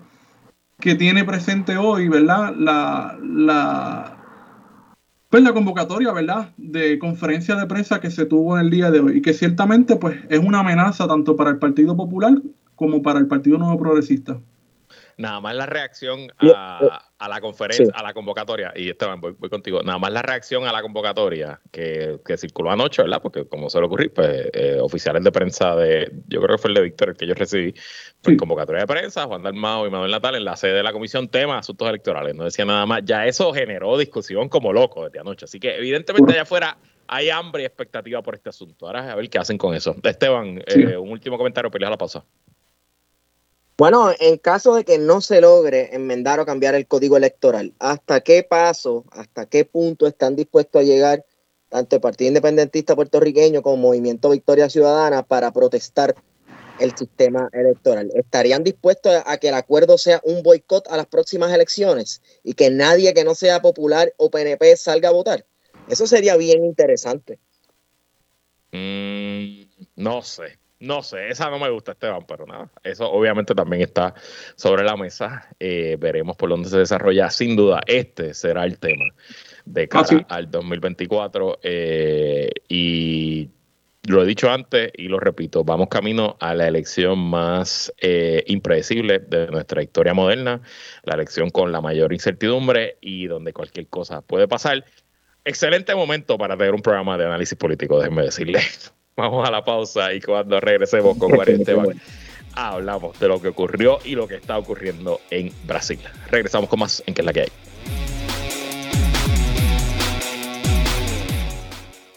que tiene presente hoy, ¿verdad? La, la, pues la convocatoria, ¿verdad? De conferencia de prensa que se tuvo en el día de hoy y que ciertamente pues es una amenaza tanto para el Partido Popular como para el Partido Nuevo Progresista. Nada más la reacción a, la conferencia, a la convocatoria, y Esteban, voy, contigo, nada más la reacción a la convocatoria que, circuló anoche, ¿verdad? Porque como se lo ocurrió, pues eh, oficiales de prensa de, yo creo que fue el de Víctor el que yo recibí, pues, convocatoria de prensa, Juan Dalmao y Manuel Natal en la sede de la Comisión Tema Asuntos Electorales, no decía nada más, ya eso generó discusión como loco desde anoche, así que evidentemente allá afuera hay hambre y expectativa por este asunto. Ahora a ver qué hacen con eso. Esteban, eh, un último comentario, pelea la pausa. Bueno, en caso de que no se logre enmendar o cambiar el código electoral, ¿hasta qué paso, hasta qué punto están dispuestos a llegar tanto el Partido Independentista puertorriqueño como Movimiento Victoria Ciudadana para protestar el sistema electoral? ¿Estarían dispuestos a que el acuerdo sea un boicot a las próximas elecciones y que nadie que no sea popular o PNP salga a votar? Eso sería bien interesante. Mm, no sé. No sé, esa no me gusta, Esteban, pero nada, eso obviamente también está sobre la mesa. Eh, veremos por dónde se desarrolla. Sin duda, este será el tema de ah, cara al 2024. Eh, y lo he dicho antes y lo repito, vamos camino a la elección más eh, impredecible de nuestra historia moderna, la elección con la mayor incertidumbre y donde cualquier cosa puede pasar. Excelente momento para tener un programa de análisis político, déjenme decirle. Vamos a la pausa y cuando regresemos con Mario Esteban, hablamos de lo que ocurrió y lo que está ocurriendo en Brasil. Regresamos con más en qué es la que hay.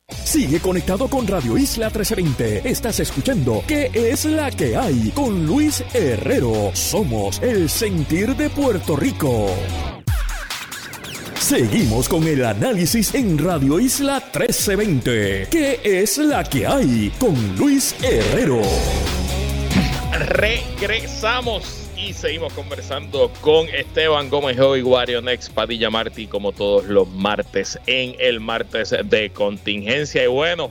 Sigue conectado con Radio Isla 1320. Estás escuchando ¿Qué es la que hay? Con Luis Herrero. Somos el sentir de Puerto Rico. Seguimos con el análisis en Radio Isla 1320. ¿Qué es la que hay? Con Luis Herrero. Regresamos y seguimos conversando con Esteban Gómez y Wario Next Padilla Martí, como todos los martes en el martes de contingencia. Y bueno,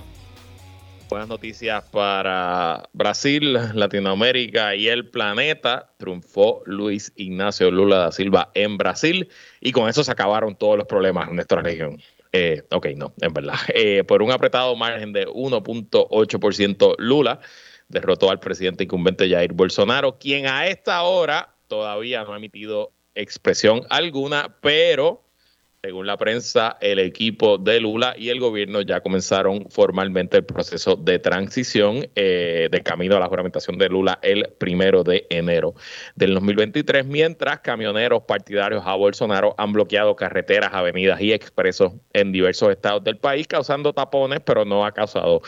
Buenas noticias para Brasil, Latinoamérica y el planeta. Triunfó Luis Ignacio Lula da Silva en Brasil y con eso se acabaron todos los problemas en nuestra región. Eh, ok, no, en verdad. <laughs> Eh, por un apretado margen de 1.8%, Lula derrotó al presidente incumbente Jair Bolsonaro, quien a esta hora todavía no ha emitido expresión alguna, pero según la prensa, el equipo de Lula y el gobierno ya comenzaron formalmente el proceso de transición eh, de camino a la juramentación de Lula el primero de enero del 2023, mientras camioneros partidarios a Bolsonaro han bloqueado carreteras, avenidas y expresos en diversos estados del país, causando tapones, pero no ha causado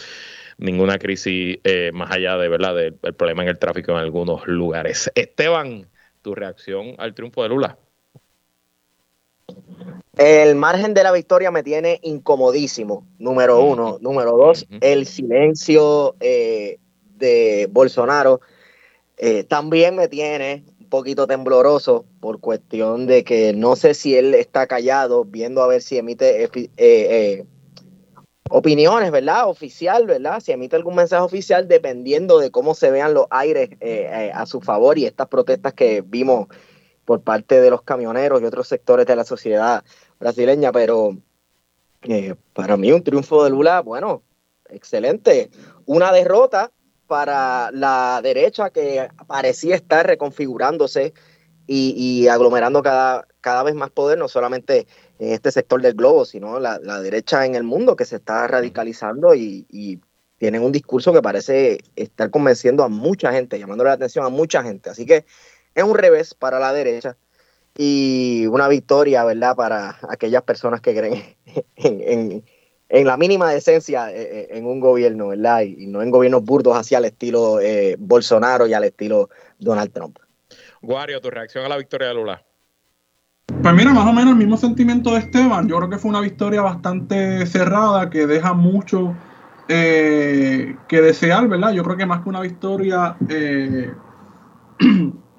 ninguna crisis eh, más allá de verdad del problema en el tráfico en algunos lugares. Esteban, tu reacción al triunfo de Lula. El margen de la victoria me tiene incomodísimo, número uno. Número dos, el silencio eh, de Bolsonaro eh, también me tiene un poquito tembloroso por cuestión de que no sé si él está callado viendo a ver si emite eh, opiniones, ¿verdad? Oficial, ¿verdad? Si emite algún mensaje oficial dependiendo de cómo se vean los aires a su favor y estas protestas que vimos por parte de los camioneros y otros sectores de la sociedad brasileña, pero eh, para mí un triunfo de Lula, bueno, excelente. Una derrota para la derecha que parecía estar reconfigurándose y, aglomerando cada, cada vez más poder, no solamente en este sector del globo, sino la, derecha en el mundo que se está radicalizando y, y tienen un discurso que parece estar convenciendo a mucha gente, llamándole la atención a mucha gente. Así que es un revés para la derecha y una victoria, ¿verdad? Para aquellas personas que creen <laughs> en, la mínima decencia eh, eh, en un gobierno, ¿verdad? Y, no en gobiernos burdos hacia el estilo eh, Bolsonaro y al estilo Donald Trump. Guario, tu reacción a la victoria de Lula. Pues mira, más o menos el mismo sentimiento de Esteban. Yo creo que fue una victoria bastante cerrada que deja mucho que desear, ¿verdad? Yo creo que más que una victoria <clears throat>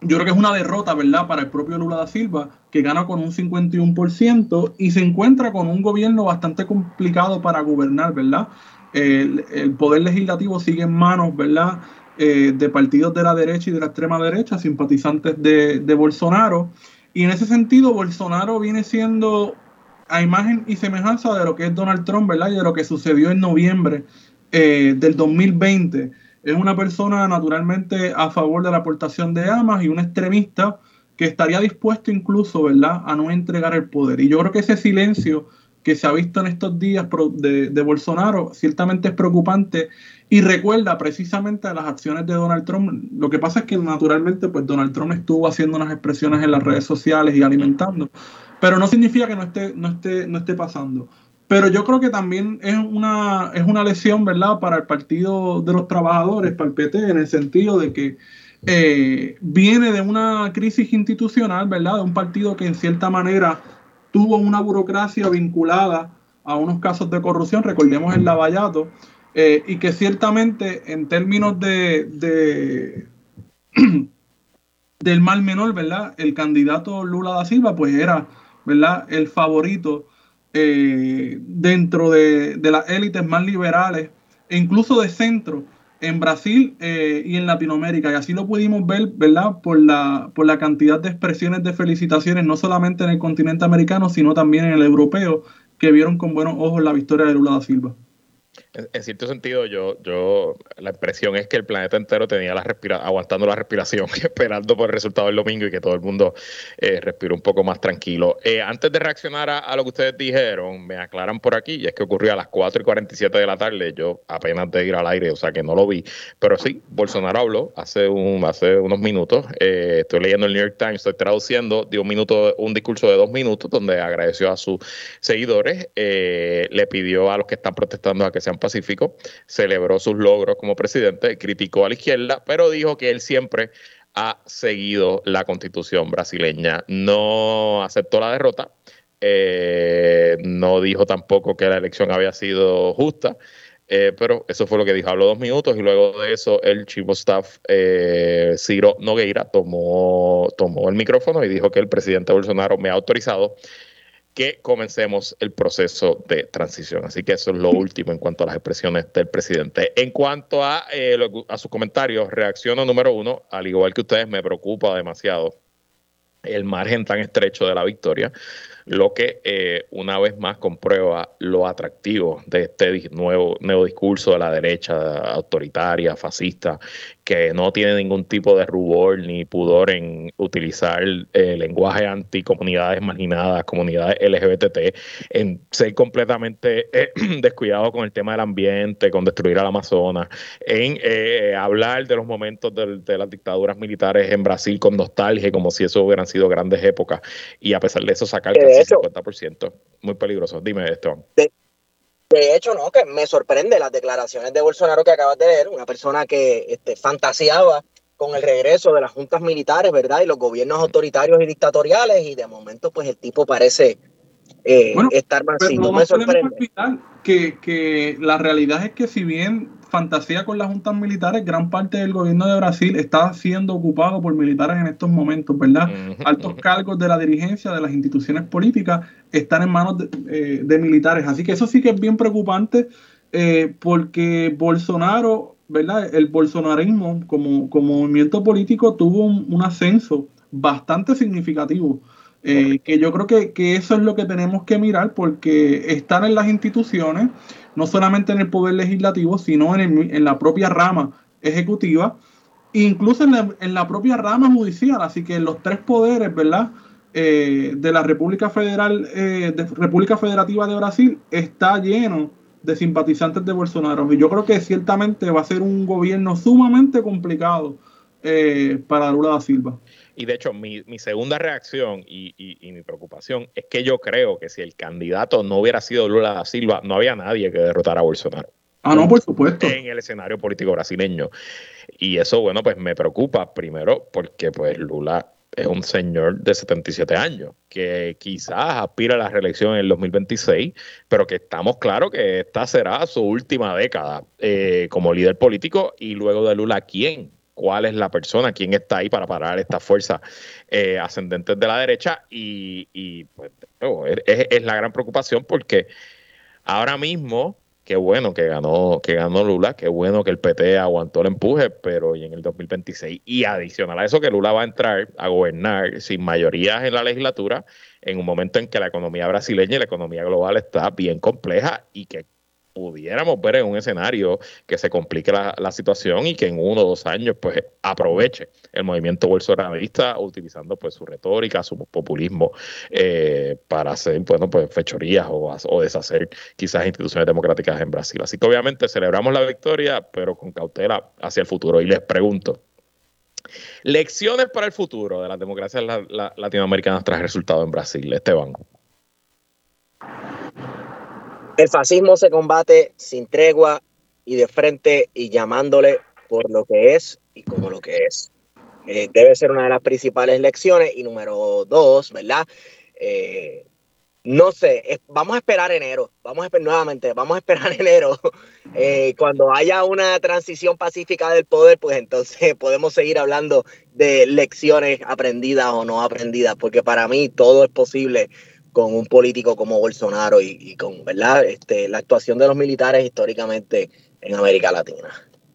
yo creo que es una derrota, ¿verdad?, para el propio Lula da Silva, que gana con un 51% y se encuentra con un gobierno bastante complicado para gobernar, ¿verdad? El, poder legislativo sigue en manos, ¿verdad?, eh, de partidos de la derecha y de la extrema derecha, simpatizantes de, Bolsonaro. Y en ese sentido, Bolsonaro viene siendo a imagen y semejanza de lo que es Donald Trump, ¿verdad? Y de lo que sucedió en noviembre eh, del 2020 es una persona naturalmente a favor de la aportación de armas y un extremista que estaría dispuesto incluso, ¿verdad?, a no entregar el poder. Y yo creo que ese silencio que se ha visto en estos días de, Bolsonaro ciertamente es preocupante y recuerda precisamente a las acciones de Donald Trump. Lo que pasa es que naturalmente pues Donald Trump estuvo haciendo unas expresiones en las redes sociales y alimentando, pero no significa que no esté, no esté, no esté pasando. Pero yo creo que también es una, es una lesión, ¿verdad?, para el Partido de los Trabajadores, para el PT, en el sentido de que eh, viene de una crisis institucional, ¿verdad?, de un partido que en cierta manera tuvo una burocracia vinculada a unos casos de corrupción, recordemos el Lavallato, eh, y que ciertamente en términos de, de <clears throat> del mal menor, ¿verdad?, el candidato Lula da Silva, pues era, ¿verdad?, el favorito eh, dentro de, las élites más liberales e incluso de centro en Brasil eh, y en Latinoamérica. Y así lo pudimos ver, ¿verdad? Por la, por la cantidad de expresiones de felicitaciones, no solamente en el continente americano, sino también en el europeo, que vieron con buenos ojos la victoria de Lula da Silva. En, cierto sentido, yo, yo, la impresión es que el planeta entero tenía la respira aguantando la respiración, <laughs> esperando por el resultado del domingo y que todo el mundo eh, respire un poco más tranquilo. Eh, antes de reaccionar a, lo que ustedes dijeron, me aclaran por aquí, y es que ocurrió a las 4 y 47 de la tarde, yo apenas de ir al aire, o sea que no lo vi, pero sí, Bolsonaro habló hace, un, hace unos minutos, eh, estoy leyendo el New York Times, estoy traduciendo, dio un, minuto, un discurso de dos minutos donde agradeció a sus seguidores, le pidió a los que están protestando a que sean pacífico, celebró sus logros como presidente, criticó a la izquierda, pero dijo que él siempre ha seguido la constitución brasileña. No aceptó la derrota, eh, no dijo tampoco que la elección había sido justa. Eh, pero eso fue lo que dijo, habló dos minutos y luego de eso el chief of staff eh, Ciro Nogueira tomó el micrófono y dijo que el presidente Bolsonaro me ha autorizado que comencemos el proceso de transición. Así que eso es lo último en cuanto a las expresiones del presidente. En cuanto a, eh, a sus comentarios, reacciono número uno, al igual que ustedes, me preocupa demasiado el margen tan estrecho de la victoria lo que eh, una vez más comprueba lo atractivo de este nuevo, nuevo discurso de la derecha autoritaria, fascista, que no tiene ningún tipo de rubor ni pudor en utilizar el eh, lenguaje anti comunidades marginadas, comunidades LGBT, en ser completamente eh, <clears throat> descuidado con el tema del ambiente, con destruir al Amazonas, en hablar de los momentos de, de, las dictaduras militares en Brasil con nostalgia, como si eso hubieran sido grandes épocas, y a pesar de eso sacar hecho, 50%. Muy peligroso. Dime esto. De, hecho, no, que me sorprende las declaraciones de Bolsonaro que acabas de leer, una persona que este, fantaseaba con el regreso de las juntas militares, ¿verdad? Y los gobiernos autoritarios y dictatoriales, y de momento, pues el tipo parece eh, estar más. No, me sorprende. Que, que la realidad es que si bien fantasía con las juntas militares, gran parte del gobierno de Brasil está siendo ocupado por militares en estos momentos, ¿verdad? Altos cargos de la dirigencia de las instituciones políticas están en manos de, eh, militares. Así que eso sí que es bien preocupante eh, porque Bolsonaro, ¿verdad? El bolsonarismo como, como movimiento político tuvo un, ascenso bastante significativo. Eh, que yo creo que, que, eso es lo que tenemos que mirar porque están en las instituciones no solamente en el poder legislativo, sino en, la propia rama ejecutiva, incluso en la, propia rama judicial. Así que los tres poderes, ¿verdad? Eh, de la República Federal, eh, de República Federativa de Brasil está lleno de simpatizantes de Bolsonaro. Y yo creo que ciertamente va a ser un gobierno sumamente complicado eh, para Lula da Silva. Y de hecho, mi, segunda reacción y, mi preocupación es que yo creo que si el candidato no hubiera sido Lula da Silva, no había nadie que derrotara a Bolsonaro. Ah, no, por supuesto. En el escenario político brasileño. Y eso, bueno, pues me preocupa primero porque pues Lula es un señor de 77 años que quizás aspira a la reelección en el 2026, pero que estamos claros que esta será su última década eh, como líder político y luego de Lula, ¿quién cuál es la persona, quién está ahí para parar esta fuerza eh, ascendentes de la derecha. Y, pues, es, la gran preocupación porque ahora mismo, qué bueno que ganó, que ganó Lula, qué bueno que el PT aguantó el empuje, pero y en el 2026 y adicional a eso que Lula va a entrar a gobernar sin mayorías en la legislatura en un momento en que la economía brasileña y la economía global está bien compleja y que pudiéramos ver en un escenario que se complique la, situación y que en uno o dos años pues aproveche el movimiento bolsonarista utilizando pues su retórica, su populismo eh, para hacer pues fechorías o, o, deshacer quizás instituciones democráticas en Brasil. Así que obviamente celebramos la victoria, pero con cautela hacia el futuro. Y les pregunto, lecciones para el futuro de las democracias latinoamericanas tras el resultado en Brasil, Esteban. El fascismo se combate sin tregua y de frente y llamándole por lo que es y como lo que es. Eh, debe ser una de las principales lecciones. Y número dos, ¿verdad? Eh, no sé, vamos a esperar enero, vamos a esperar nuevamente, vamos a esperar <laughs> enero. Eh, cuando haya una transición pacífica del poder, pues entonces <laughs> podemos seguir hablando de lecciones aprendidas o no aprendidas, porque para mí todo es posible con un político como Bolsonaro y, con ¿verdad? Este, la actuación de los militares históricamente en América Latina.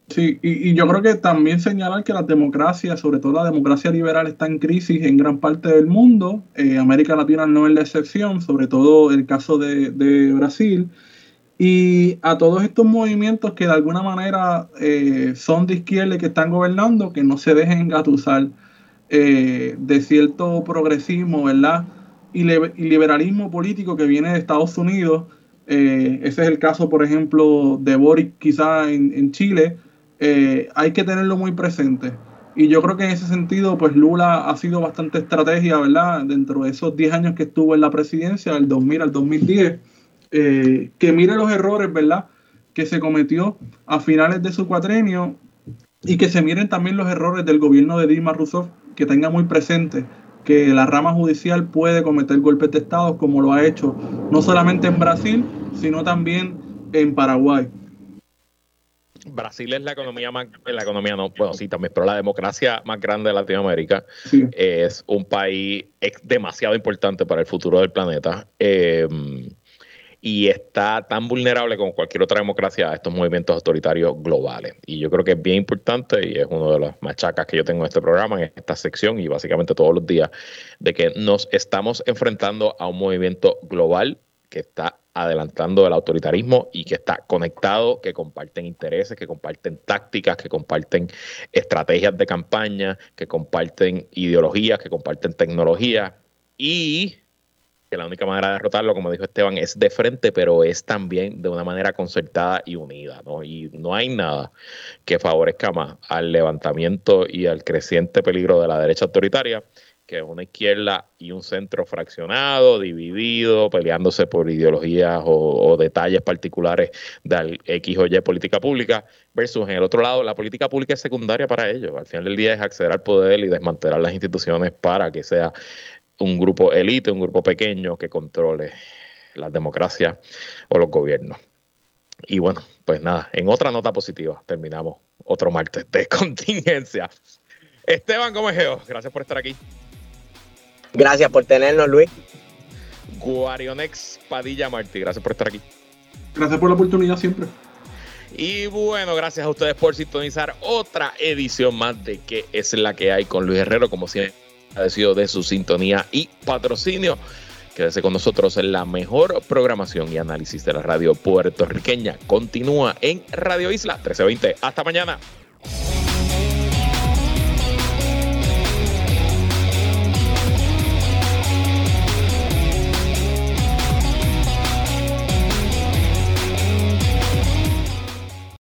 Sí, y, yo creo que también señalar que la democracia, sobre todo la democracia liberal, está en crisis en gran parte del mundo. Eh, América Latina no es la excepción, sobre todo el caso de, Brasil. Y a todos estos movimientos que de alguna manera eh, son de izquierda y que están gobernando, que no se dejen engatusar eh, de cierto progresismo, ¿verdad? Y, liberalismo político que viene de Estados Unidos. Eh, ese es el caso, por ejemplo, de Boric quizá en, Chile. Eh, hay que tenerlo muy presente. Y yo creo que en ese sentido, pues Lula ha sido bastante estrategia, ¿verdad? Dentro de esos 10 años que estuvo en la presidencia, del 2000 al 2010, eh, que mire los errores, ¿verdad? Que se cometió a finales de su cuatrenio y que se miren también los errores del gobierno de Dilma Rousseff, que tenga muy presente que la rama judicial puede cometer golpes de Estado como lo ha hecho no solamente en Brasil, sino también en Paraguay. Brasil es la economía más, la economía no, bueno, sí también, pero la democracia más grande de Latinoamérica. Es un país demasiado importante para el futuro del planeta. Eh, y está tan vulnerable como cualquier otra democracia a estos movimientos autoritarios globales. Y yo creo que es bien importante y es uno de los machacas que yo tengo en este programa, en esta sección y básicamente todos los días, de que nos estamos enfrentando a un movimiento global que está adelantando el autoritarismo y que está conectado, que comparten intereses, que comparten tácticas, que comparten estrategias de campaña, que comparten ideologías, que comparten tecnología y que la única manera de derrotarlo, como dijo Esteban, es de frente, pero es también de una manera concertada y unida, ¿no? Y no hay nada que favorezca más al levantamiento y al creciente peligro de la derecha autoritaria que una izquierda y un centro fraccionado, dividido, peleándose por ideologías o, detalles particulares de X o Y política pública, versus en el otro lado, la política pública es secundaria para ellos. Al final del día es acceder al poder y desmantelar las instituciones para que sea un grupo élite, un grupo pequeño que controle la democracia o los gobiernos. Y bueno, pues nada, en otra nota positiva terminamos otro martes de <laughs> contingencia. Esteban Gómez Geo, gracias por estar aquí. Gracias por tenernos, Luis. Guarionex Padilla Martí, gracias por estar aquí. Gracias por la oportunidad siempre. Y bueno, gracias a ustedes por sintonizar otra edición más de que es la que hay con Luis Herrero, como siempre agradecido de su sintonía y patrocinio. Quédese con nosotros en la mejor programación y análisis de la radio puertorriqueña. Continúa en Radio Isla 1320. Hasta mañana.